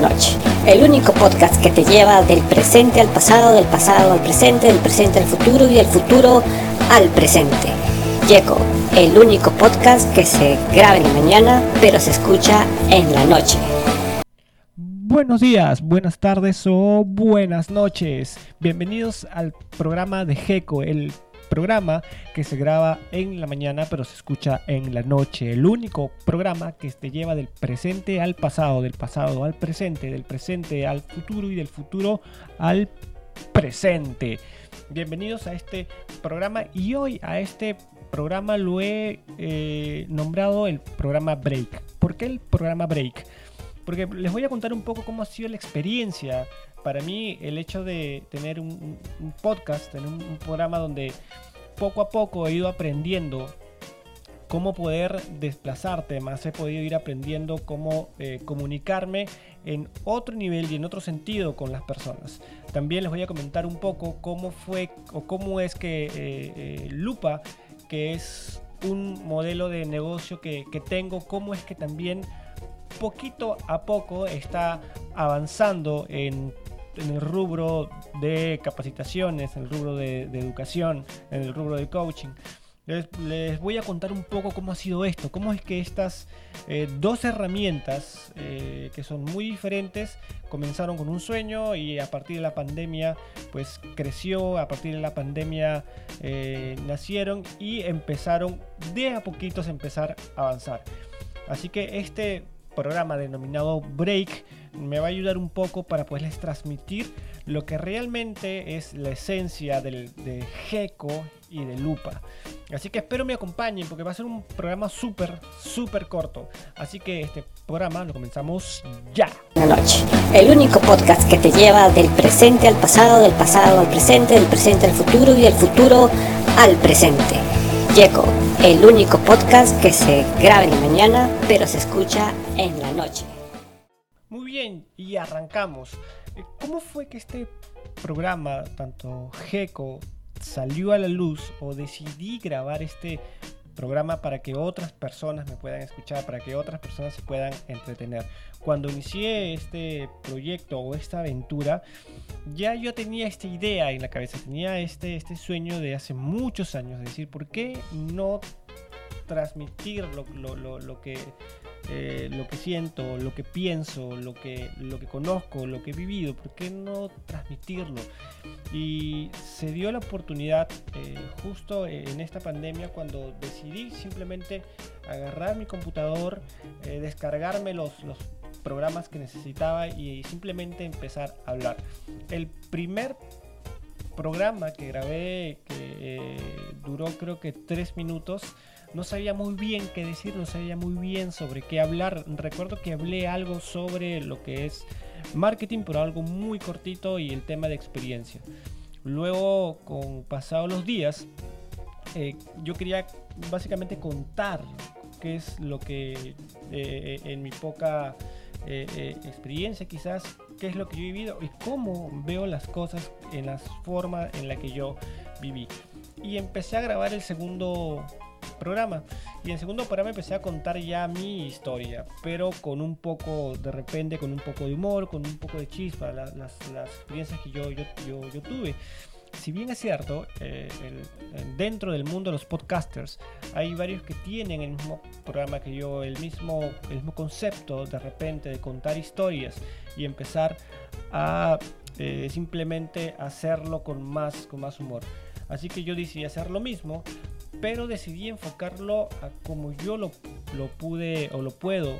noche. El único podcast que te lleva del presente al pasado, del pasado al presente, del presente al futuro y del futuro al presente. Yeco, el único podcast que se graba en la mañana, pero se escucha en la noche. Buenos días, buenas tardes o buenas noches. Bienvenidos al programa de GECO, el programa que se graba en la mañana pero se escucha en la noche. El único programa que te lleva del presente al pasado, del pasado al presente, del presente al futuro y del futuro al presente. Bienvenidos a este programa y hoy a este programa lo he eh, nombrado el programa Break. ¿Por qué el programa Break? Porque les voy a contar un poco cómo ha sido la experiencia. Para mí, el hecho de tener un, podcast, tener un, programa donde poco a poco he ido aprendiendo cómo poder desplazarte, más he podido ir aprendiendo cómo eh, comunicarme en otro nivel y en otro sentido con las personas. También les voy a comentar un poco cómo fue o cómo es que eh, eh, Lupa, que es un modelo de negocio que, que tengo, cómo es que también poquito a poco está avanzando en, el rubro de capacitaciones, en el rubro de, educación, en el rubro de coaching. Les, voy a contar un poco cómo ha sido esto, cómo es que estas eh, dos herramientas eh, que son muy diferentes comenzaron con un sueño y a partir de la pandemia pues creció, a partir de la pandemia eh, nacieron y empezaron de a poquitos a empezar a avanzar. Así que este programa denominado Break me va a ayudar un poco para poderles transmitir lo que realmente es la esencia del, de Gecko y de Lupa. Así que espero me acompañen porque va a ser un programa súper, súper corto. Así que este programa lo comenzamos ya. La noche. El único podcast que te lleva del presente al pasado, del pasado al presente, del presente al futuro y del futuro al presente. Yeco, el único podcast que se graba en la mañana, pero se escucha en la noche. Muy bien, y arrancamos. Eh, ¿Cómo fue que este programa, tanto GECO, salió a la luz o decidí grabar este programa para que otras personas me puedan escuchar, para que otras personas se puedan entretener. Cuando inicié este proyecto o esta aventura, ya yo tenía esta idea en la cabeza, tenía este, este sueño de hace muchos años, decir, ¿por qué no transmitir lo, lo que eh, lo que siento, lo que pienso, lo que, lo que conozco, lo que he vivido, ¿por qué no transmitirlo? Y se dio la oportunidad eh, justo en esta pandemia cuando decidí simplemente agarrar mi computador, eh, descargarme los, los programas que necesitaba y simplemente empezar a hablar. El primer programa que grabé, duró creo que tres minutos, no sabía muy bien qué decir, no sabía muy bien sobre qué hablar. Recuerdo que hablé algo sobre lo que es marketing, pero algo muy cortito y el tema de experiencia. Luego, con pasados los días, eh, yo quería básicamente contar qué es lo que eh, en mi poca eh, experiencia quizás, qué es lo que yo he vivido y cómo veo las cosas en la forma en la que yo viví. Y empecé a grabar el segundo programa. Y en segundo programa empecé a contar ya mi historia, pero con un poco, de repente, con un poco de humor, con un poco de chispa, las, las, experiencias que yo, yo, yo, tuve si bien es cierto, eh, dentro del mundo de los podcasters hay varios que tienen el mismo programa que yo, el mismo, el mismo concepto de repente de contar historias y empezar a eh, simplemente hacerlo con más, con más humor. Así que yo decidí hacer lo mismo, pero decidí enfocarlo a como yo lo, lo pude o lo puedo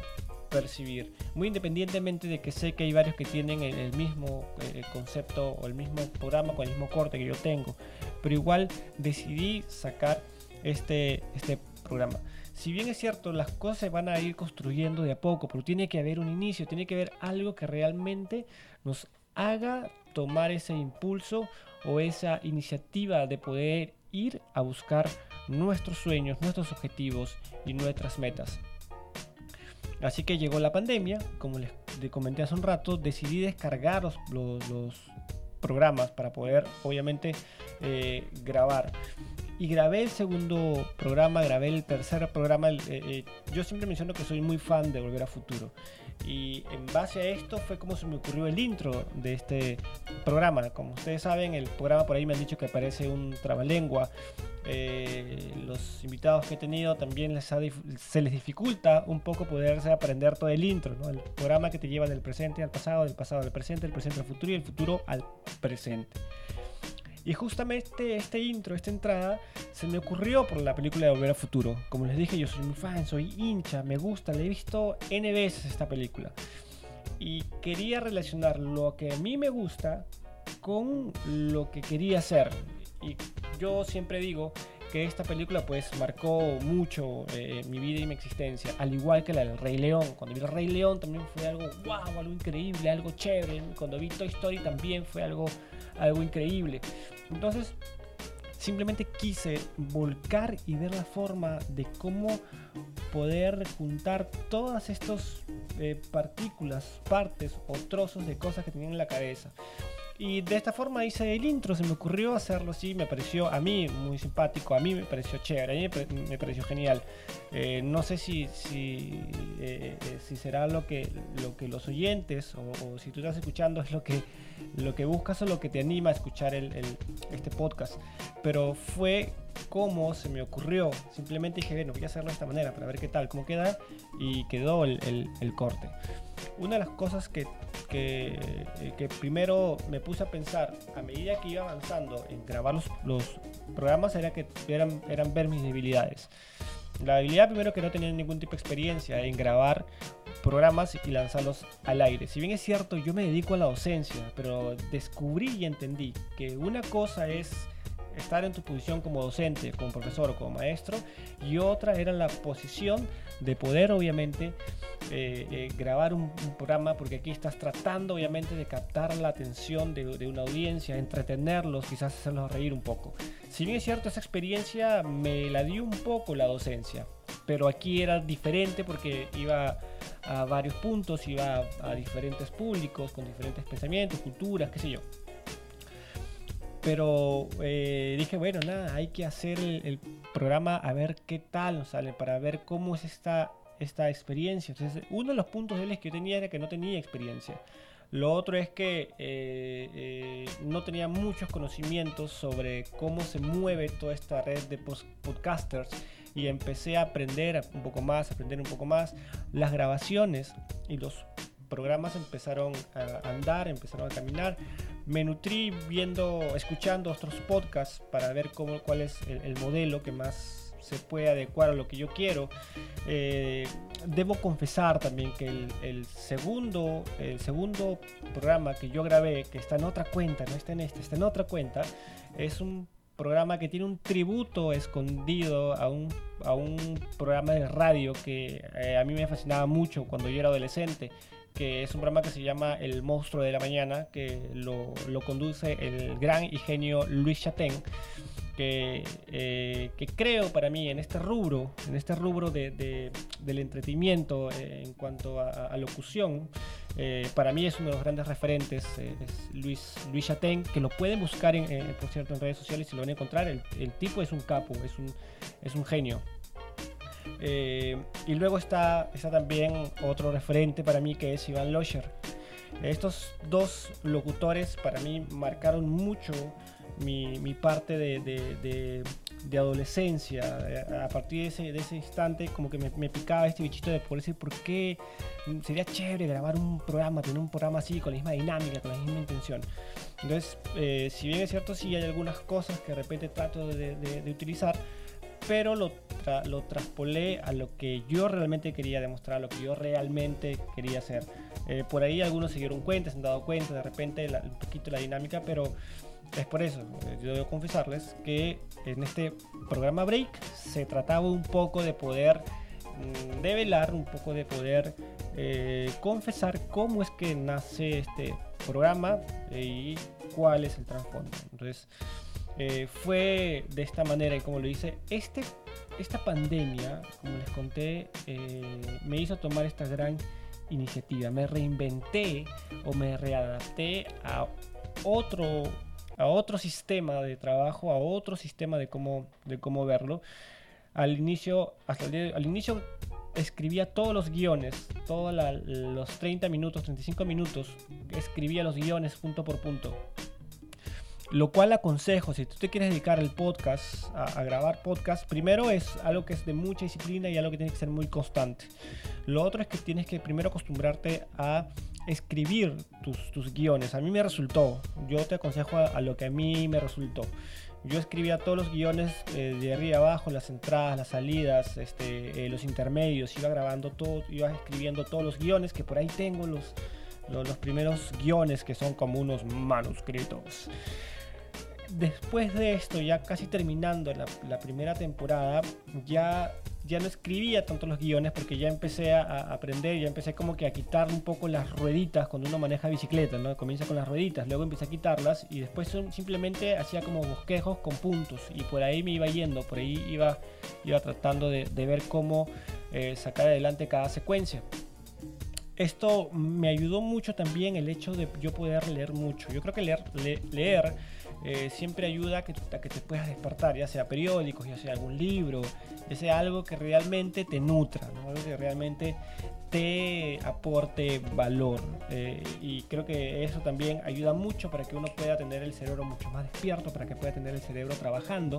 percibir. Muy independientemente de que sé que hay varios que tienen el, mismo eh, concepto o el mismo programa con el mismo corte que yo tengo. Pero igual decidí sacar este, este programa. Si bien es cierto, las cosas se van a ir construyendo de a poco, pero tiene que haber un inicio, tiene que haber algo que realmente nos haga tomar ese impulso o esa iniciativa de poder ir a buscar nuestros sueños, nuestros objetivos y nuestras metas. Así que llegó la pandemia, como les comenté hace un rato, decidí descargar los, programas para poder obviamente eh, grabar. Y grabé el segundo programa, grabé el tercer programa. Eh, eh, yo siempre menciono que soy muy fan de Volver a Futuro. Y en base a esto fue como se me ocurrió el intro de este programa. Como ustedes saben, el programa por ahí me han dicho que parece un trabalengua. Eh, los invitados que he tenido también les se les dificulta un poco poderse aprender todo el intro, ¿no? el programa que te lleva del presente al pasado, del pasado al presente, del presente al futuro y del futuro al presente. Y justamente este intro, esta entrada, se me ocurrió por la película de Volver al Futuro. Como les dije, yo soy muy fan, soy hincha, me gusta, le he visto N veces esta película. Y quería relacionar lo que a mí me gusta con lo que quería hacer. Y yo siempre digo que esta película pues marcó mucho eh, mi vida y mi existencia, al igual que la del Rey León. Cuando vi el Rey León también fue algo wow, algo increíble, algo chévere. Cuando vi Toy Story también fue algo, algo increíble. Entonces, simplemente quise volcar y ver la forma de cómo poder juntar todas estas eh, partículas, partes o trozos de cosas que tenía en la cabeza. Y de esta forma hice el intro, se me ocurrió hacerlo así, me pareció a mí muy simpático, a mí me pareció chévere, a mí me, pareció genial. Eh, no sé si, eh, eh, si, será lo que, lo que los oyentes o, si tú estás escuchando es lo que, lo que buscas o lo que te anima a escuchar este podcast. Pero fue como se me ocurrió. Simplemente dije, bueno, voy a hacerlo de esta manera para ver qué tal, cómo queda y quedó el, corte. Una de las cosas que eh, que, primero me puse a pensar a medida que iba avanzando en grabar los, programas era que eran, eran ver mis debilidades. La habilidad primero que no tenía ningún tipo de experiencia en grabar programas y lanzarlos al aire. Si bien es cierto, yo me dedico a la docencia, pero descubrí y entendí que una cosa es estar en tu posición como docente, como profesor o como maestro, y otra era la posición de poder obviamente eh, eh, grabar un, programa, porque aquí estás tratando obviamente de captar la atención de, una audiencia, entretenerlos, quizás hacerlos reír un poco. Si bien es cierto, esa experiencia me la dio un poco la docencia, pero aquí era diferente porque iba a varios puntos, iba a diferentes públicos, con diferentes pensamientos, culturas, qué sé yo. Pero eh, dije, bueno, nada, hay que hacer el, programa a ver qué tal nos sale, para ver cómo es esta, esta experiencia. Entonces, uno de los puntos débiles que yo tenía era que no tenía experiencia. Lo otro es que eh, eh, no tenía muchos conocimientos sobre cómo se mueve toda esta red de podcasters y empecé a aprender un poco más, aprender un poco más. Las grabaciones y los programas empezaron a andar, empezaron a caminar me nutrí viendo, escuchando otros podcasts para ver cómo, cuál es el, modelo que más se puede adecuar a lo que yo quiero. Eh, debo confesar también que el, segundo, el segundo programa que yo grabé, que está en otra cuenta, no está en este, está en otra cuenta, es un programa que tiene un tributo escondido a un, a un programa de radio que eh, a mí me fascinaba mucho cuando yo era adolescente que es un programa que se llama El monstruo de la mañana, que lo, lo conduce el gran y genio Luis Chatén, que, eh, que, creo para mí en este rubro, en este rubro de, del entretenimiento eh, en cuanto a, locución, eh, para mí es uno de los grandes referentes, es Luis, Luis Chatén, que lo pueden buscar, en, por cierto, en redes sociales y lo van a encontrar. El, tipo es un capo, es un, es un genio. Y luego está, está también otro referente para mí que es Iván Locher. Estos dos locutores para mí marcaron mucho mi, mi parte de, de, de, adolescencia. A partir de ese, de ese instante como que me, me, picaba este bichito de poder decir por qué sería chévere grabar un programa, tener un programa así con la misma dinámica, con la misma intención. Entonces, eh, si bien es cierto, sí hay algunas cosas que de repente trato de, de utilizar, pero lo, lo traspolé a lo que yo realmente quería demostrar, a lo que yo realmente quería hacer. Eh, por ahí algunos se dieron cuenta, se han dado cuenta de repente un poquito la dinámica, pero es por eso, eh, yo debo confesarles que en este programa Break se trataba un poco de poder mm, develar, un poco de poder eh, confesar cómo es que nace este programa y cuál es el trasfondo. Entonces, eh, fue de esta manera y como lo dice, este, esta pandemia, como les conté, eh, me hizo tomar esta gran iniciativa. Me reinventé o me readapté a otro, a otro sistema de trabajo, a otro sistema de cómo, de cómo verlo. Al inicio, hasta al inicio escribía todos los guiones, todos los 30 minutos, 35 minutos, escribía los guiones punto por punto. Lo cual aconsejo, si tú te quieres dedicar al podcast, a, grabar podcast, primero es algo que es de mucha disciplina y algo que tiene que ser muy constante. Lo otro es que tienes que primero acostumbrarte a escribir tus, tus guiones. A mí me resultó, yo te aconsejo a lo que a mí me resultó yo escribía todos los guiones eh, de arriba abajo, las entradas, las salidas, este, eh, los intermedios, iba grabando todo, iba escribiendo todos los guiones, que por ahí tengo los, los, primeros guiones que son como unos manuscritos. Después de esto, ya casi terminando la, la primera temporada, ya ya no escribía tanto los guiones porque ya empecé a, aprender, ya empecé como que a quitar un poco las rueditas cuando uno maneja bicicleta, ¿no? Comienza con las rueditas, luego empecé a quitarlas y después simplemente hacía como bosquejos con puntos y por ahí me iba yendo, por ahí iba, iba tratando de, ver cómo eh, sacar adelante cada secuencia. Esto me ayudó mucho también el hecho de yo poder leer mucho. Yo creo que leer, leer eh, siempre ayuda a que, te puedas despertar, ya sea periódicos, ya sea algún libro, ya sea algo que realmente te nutra, algo que realmente te aporte valor. Eh, y creo que eso también ayuda mucho para que uno pueda tener el cerebro mucho más despierto, para que pueda tener el cerebro trabajando.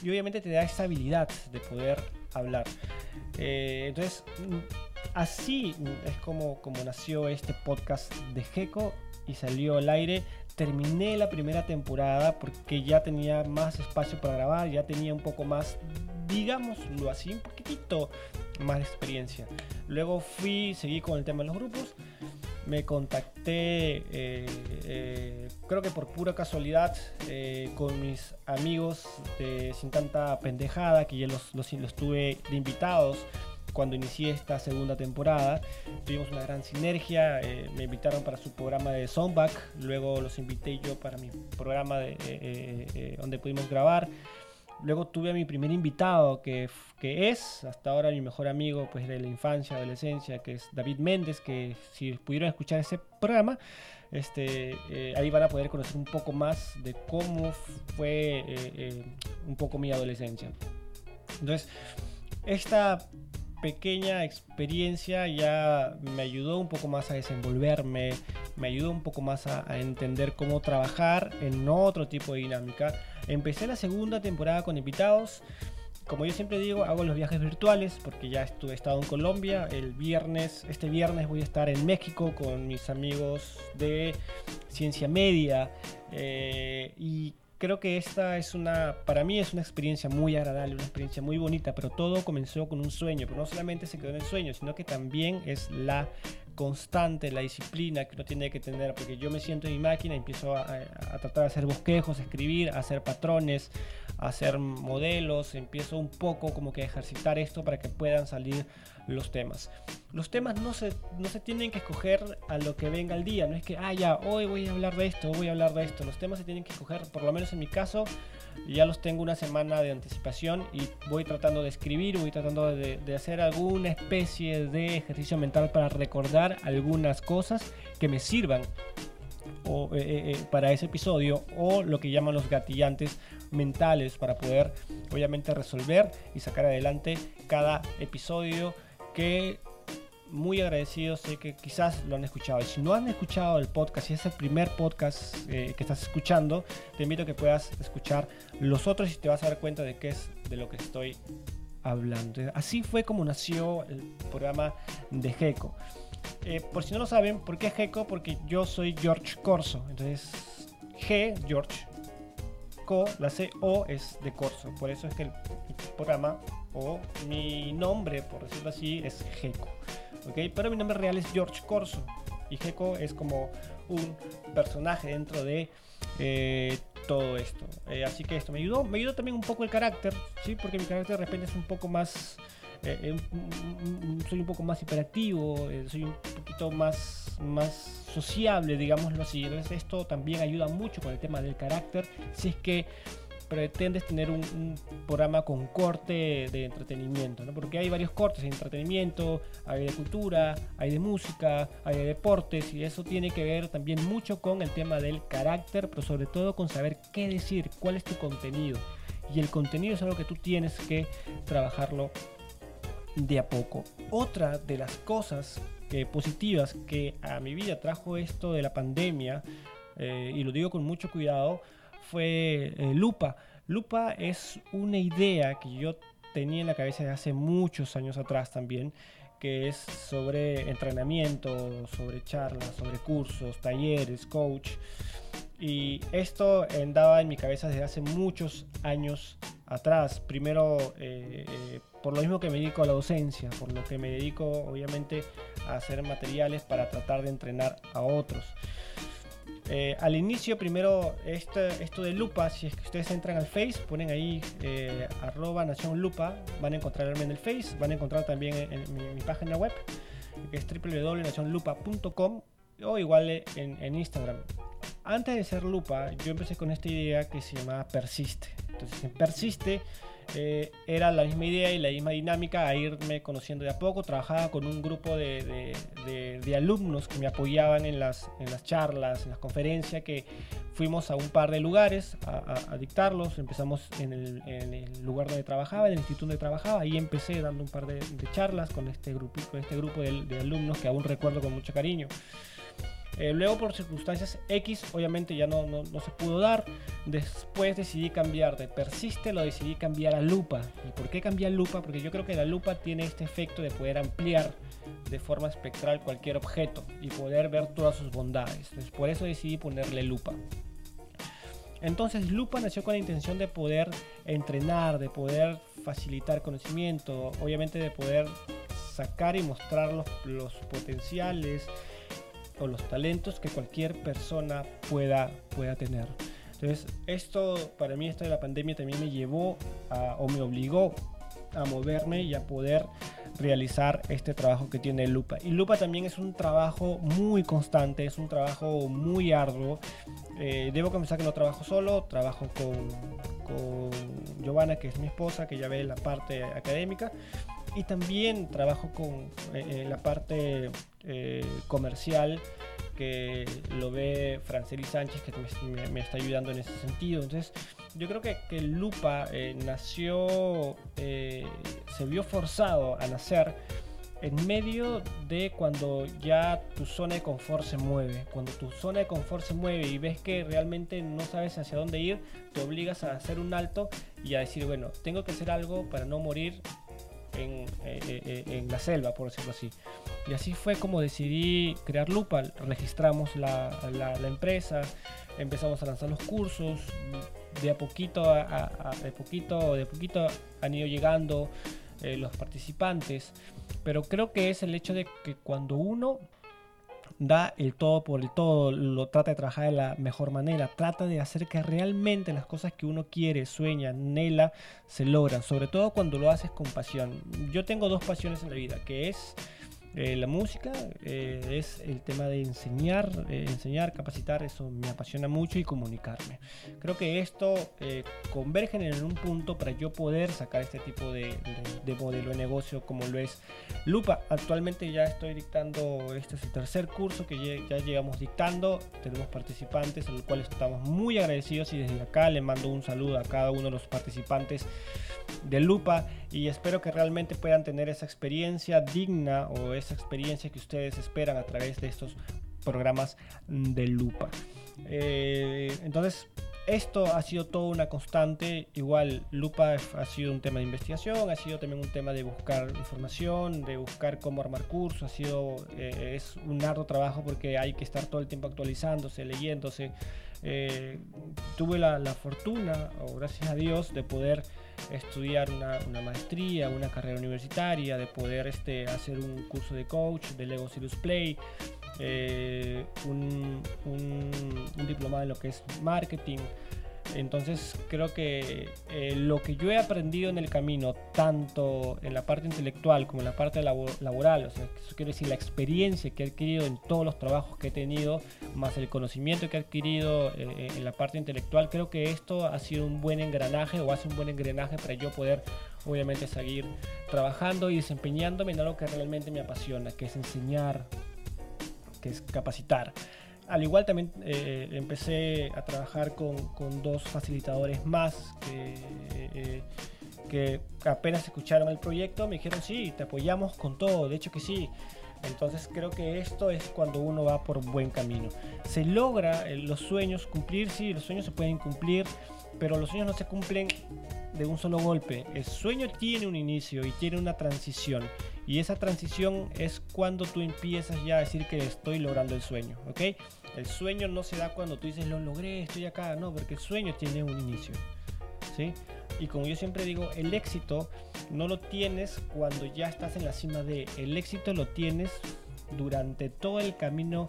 Y obviamente te da esa habilidad de poder hablar. Eh, entonces, así es como, como nació este podcast de Geco y salió al aire. Terminé la primera temporada porque ya tenía más espacio para grabar, ya tenía un poco más, digámoslo así, un poquitito más de experiencia. Luego fui, seguí con el tema de los grupos, me contacté, eh, eh, creo que por pura casualidad, eh, con mis amigos Sin Tanta Pendejada, que ya los, los, los tuve de invitados cuando inicié esta segunda temporada. Tuvimos una gran sinergia, eh, me invitaron para su programa de Soundback, luego los invité yo para mi programa de, eh, eh, donde pudimos grabar. Luego tuve a mi primer invitado, que, que, es hasta ahora mi mejor amigo pues, de la infancia, adolescencia, que es David Méndez, que si pudieron escuchar ese programa, este, ahí van a poder conocer un poco más de cómo fue un poco mi adolescencia. Entonces, esta pequeña experiencia ya me ayudó un poco más a desenvolverme, me ayudó un poco más a, entender cómo trabajar en otro tipo de dinámica. Empecé la segunda temporada con invitados. Como yo siempre digo, hago los viajes virtuales porque ya estuve estado en Colombia. El viernes, este viernes voy a estar en México con mis amigos de Ciencia Media. Eh, y creo que esta es una, para mí es una experiencia muy agradable, una experiencia muy bonita, pero todo comenzó con un sueño, pero no solamente se quedó en el sueño, sino que también es la constante, la disciplina que uno tiene que tener, porque yo me siento en mi máquina empiezo a, tratar de hacer bosquejos, escribir, hacer patrones, a hacer modelos, empiezo un poco como que a ejercitar esto para que puedan salir los temas. Los temas no se, no se tienen que escoger a lo que venga el día, no es que, ah, hoy voy a hablar de esto, voy a hablar de esto. Los temas se tienen que escoger, por lo menos en mi caso, ya los tengo una semana de anticipación y voy tratando de escribir, voy tratando de, hacer alguna especie de ejercicio mental para recordar algunas cosas que me sirvan eh, eh, eh, para ese episodio o lo que llaman los gatillantes mentales para poder obviamente resolver y sacar adelante cada episodio que muy agradecido, sé que quizás lo han escuchado. Y si no han escuchado el podcast, si es el primer podcast eh, que estás escuchando, te invito a que puedas escuchar los otros y te vas a dar cuenta de qué es de lo que estoy hablando. Así fue como nació el programa de GECO. Eh, por si no lo saben, ¿por qué GECO? Porque yo soy George Corso. Entonces, G, George, Co, la C, O es de Corso. Por eso es que el programa o mi nombre, por decirlo así, es Gecko. ¿Okay? Pero mi nombre real es George Corso. Y Gecko es como un personaje dentro de eh, todo esto. Eh, así que esto me ayudó. Me ayudó también un poco el carácter, ¿sí? porque mi carácter de repente es un poco más... Eh, soy un poco más hiperactivo, soy un poquito más, más sociable, digámoslo así. Entonces esto también ayuda mucho con el tema del carácter. Si es que pretendes tener un, programa con corte de entretenimiento, ¿no? porque hay varios cortes de entretenimiento, hay de cultura, hay de música, hay de deportes y eso tiene que ver también mucho con el tema del carácter, pero sobre todo con saber qué decir, cuál es tu contenido. Y el contenido es algo que tú tienes que trabajarlo de a poco. Otra de las cosas que, positivas que a mi vida trajo esto de la pandemia, eh, y lo digo con mucho cuidado, fue eh, Lupa. Lupa es una idea que yo tenía en la cabeza de hace muchos años atrás también, que es sobre entrenamiento, sobre charlas, sobre cursos, talleres, coach. Y esto andaba en mi cabeza desde hace muchos años atrás. Primero, eh, eh, por lo mismo que me dedico a la docencia, por lo que me dedico obviamente a hacer materiales para tratar de entrenar a otros. Eh, al inicio, primero, esto, de Lupa, si es que ustedes entran al Face, ponen ahí eh, arroba Nación Lupa, van a encontrarme en el Face, van a encontrar también en, mi, página web, que es www.nacionlupa.com o igual en, en Instagram. Antes de ser Lupa, yo empecé con esta idea que se llama Persiste. Entonces, en Persiste eh, era la misma idea y la misma dinámica a irme conociendo de a poco. Trabajaba con un grupo de, alumnos que me apoyaban en las, en las charlas, en las conferencias, que fuimos a un par de lugares a, dictarlos. Empezamos en el, lugar donde trabajaba, en el instituto donde trabajaba. Ahí empecé dando un par de, charlas con este, grupo, con este grupo de alumnos que aún recuerdo con mucho cariño. Eh, luego por circunstancias X, obviamente ya no, no, se pudo dar. Después decidí cambiar de persiste, lo decidí cambiar a lupa. ¿Y por qué cambiar lupa? Porque yo creo que la lupa tiene este efecto de poder ampliar de forma espectral cualquier objeto y poder ver todas sus bondades. por eso decidí ponerle lupa. Entonces Lupa nació con la intención de poder entrenar, de poder facilitar conocimiento, obviamente de poder sacar y mostrar los, los potenciales, o los talentos que cualquier persona pueda, pueda tener. Entonces, esto para mí, esto de la pandemia también me llevó a, o me obligó a moverme y a poder realizar este trabajo que tiene Lupa. Y Lupa también es un trabajo muy constante, es un trabajo muy arduo. Eh, debo comenzar que no trabajo solo, trabajo con, con Giovanna, que es mi esposa, que ya ve la parte académica, y también trabajo con eh, la parte eh, comercial que lo ve Franceli Sánchez que me, está ayudando en ese sentido. Entonces yo creo que, que Lupa eh, nació, se vio forzado a nacer en medio de cuando ya tu zona de confort se mueve. Cuando tu zona de confort se mueve y ves que realmente no sabes hacia dónde ir, te obligas a hacer un alto y a decir, bueno, tengo que hacer algo para no morir eh, eh, eh, en, la selva, por decirlo así. Y así fue como decidí crear Lupa. Registramos la, empresa, empezamos a lanzar los cursos. De a poquito, a, de poquito, de poquito han ido llegando los participantes. Pero creo que es el hecho de que cuando uno da el todo por el todo, lo trata de trabajar de la mejor manera, trata de hacer que realmente las cosas que uno quiere, sueña, anhela, se logran, sobre todo cuando lo haces con pasión. Yo tengo dos pasiones en la vida, que es eh, la música eh, es el tema de enseñar, eh, enseñar, capacitar, eso me apasiona mucho y comunicarme. Creo que esto convergen en un punto para yo poder sacar este tipo de, modelo de negocio como lo es Lupa. Actualmente ya estoy dictando, este es el tercer curso que ya, llegamos dictando, tenemos participantes, a los cuales estamos muy agradecidos y desde acá le mando un saludo a cada uno de los participantes de Lupa y espero que realmente puedan tener esa experiencia digna o esa experiencia que ustedes esperan a través de estos programas de lupa. Eh, entonces, esto ha sido toda una constante. Igual, Lupa ha sido un tema de investigación, ha sido también un tema de buscar información, de buscar cómo armar cursos. Ha sido, eh, es un arduo trabajo porque hay que estar todo el tiempo actualizándose, leyéndose. Eh, tuve la, la, fortuna, o gracias a Dios, de poder estudiar una, maestría, una carrera universitaria, de poder este, hacer un curso de coach, de Lego Serious Play, eh, un, un, diplomado en lo que es marketing. Entonces creo que eh, lo que yo he aprendido en el camino, tanto en la parte intelectual como en la parte laboral, o sea, eso quiere decir la experiencia que he adquirido en todos los trabajos que he tenido, más el conocimiento que he adquirido eh, en la parte intelectual, creo que esto ha sido un buen engranaje o hace un buen engranaje para yo poder obviamente seguir trabajando y desempeñándome en algo que realmente me apasiona, que es enseñar, que es capacitar. Al igual también eh, empecé a trabajar con, dos facilitadores más que, eh, que apenas escucharon el proyecto me dijeron sí, te apoyamos con todo, de hecho que sí. Entonces creo que esto es cuando uno va por buen camino. Se logra eh, los sueños cumplir, sí, los sueños se pueden cumplir, pero los sueños no se cumplen de un solo golpe. El sueño tiene un inicio y tiene una transición. Y esa transición es cuando tú empiezas ya a decir que estoy logrando el sueño, ¿ok? El sueño no se da cuando tú dices lo logré, estoy acá, no, porque el sueño tiene un inicio, ¿sí? Y como yo siempre digo, el éxito no lo tienes cuando ya estás en la cima de, el éxito lo tienes durante todo el camino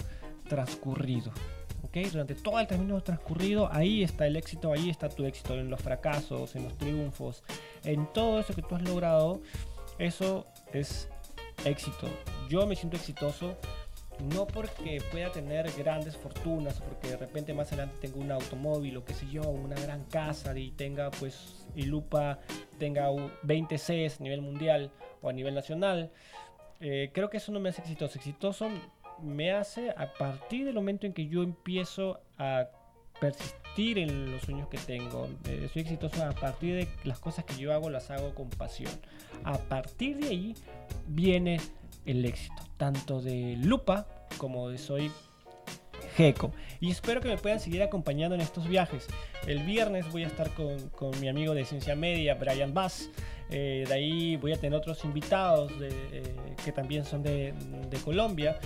transcurrido. ¿ok? Durante todo el camino transcurrido, ahí está el éxito, ahí está tu éxito, en los fracasos, en los triunfos, en todo eso que tú has logrado, eso es éxito. Yo me siento exitoso no porque pueda tener grandes fortunas, porque de repente más adelante tengo un automóvil o qué sé yo, una gran casa y tenga pues y Lupa tenga 20 Cs a nivel mundial o a nivel nacional. Eh, creo que eso no me hace exitoso. Exitoso me hace a partir del momento en que yo empiezo a persistir en los sueños que tengo. Eh, soy exitoso a partir de las cosas que yo hago, las hago con pasión. A partir de ahí viene el éxito, tanto de Lupa como de Soy Geco. Y espero que me puedan seguir acompañando en estos viajes. El viernes voy a estar con, mi amigo de Ciencia Media, Brian Bass. Eh, de ahí voy a tener otros invitados eh, que también son de Colombia.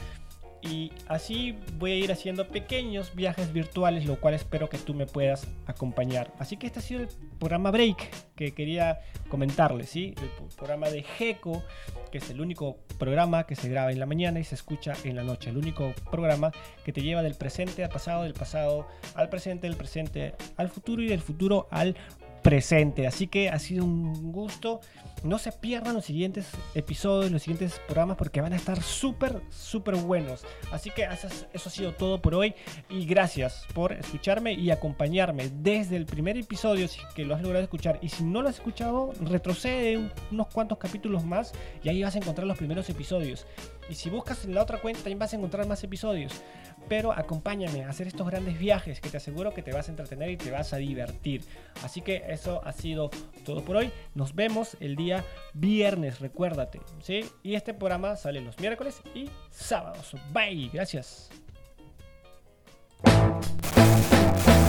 Y así voy a ir haciendo pequeños viajes virtuales, lo cual espero que tú me puedas acompañar. Así que este ha sido el programa Break que quería comentarles, ¿sí? El programa de GECO, que es el único programa que se graba en la mañana y se escucha en la noche. El único programa que te lleva del presente al pasado, del pasado al presente, del presente al futuro y del futuro al presente. Así que ha sido un gusto. No se pierdan los siguientes episodios, los siguientes programas porque van a estar súper, súper buenos. Así que eso, ha sido todo por hoy y gracias por escucharme y acompañarme desde el primer episodio si que lo has logrado escuchar. Y si no lo has escuchado, retrocede unos cuantos capítulos más y ahí vas a encontrar los primeros episodios. Y si buscas en la otra cuenta también vas a encontrar más episodios pero acompáñame a hacer estos grandes viajes que te aseguro que te vas a entretener y te vas a divertir. Así que eso ha sido todo por hoy. Nos vemos el día viernes, recuérdate, ¿sí? Y este programa sale los miércoles y sábados. Bye, gracias.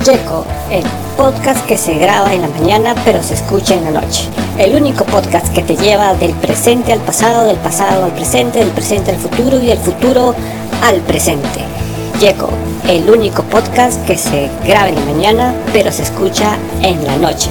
Checo, el podcast que se graba en la mañana pero se escucha en la noche. El único podcast que te lleva del presente al pasado, del pasado al presente, del presente al futuro y del futuro al presente. Yeco, el único podcast que se graba en la mañana, pero se escucha en la noche.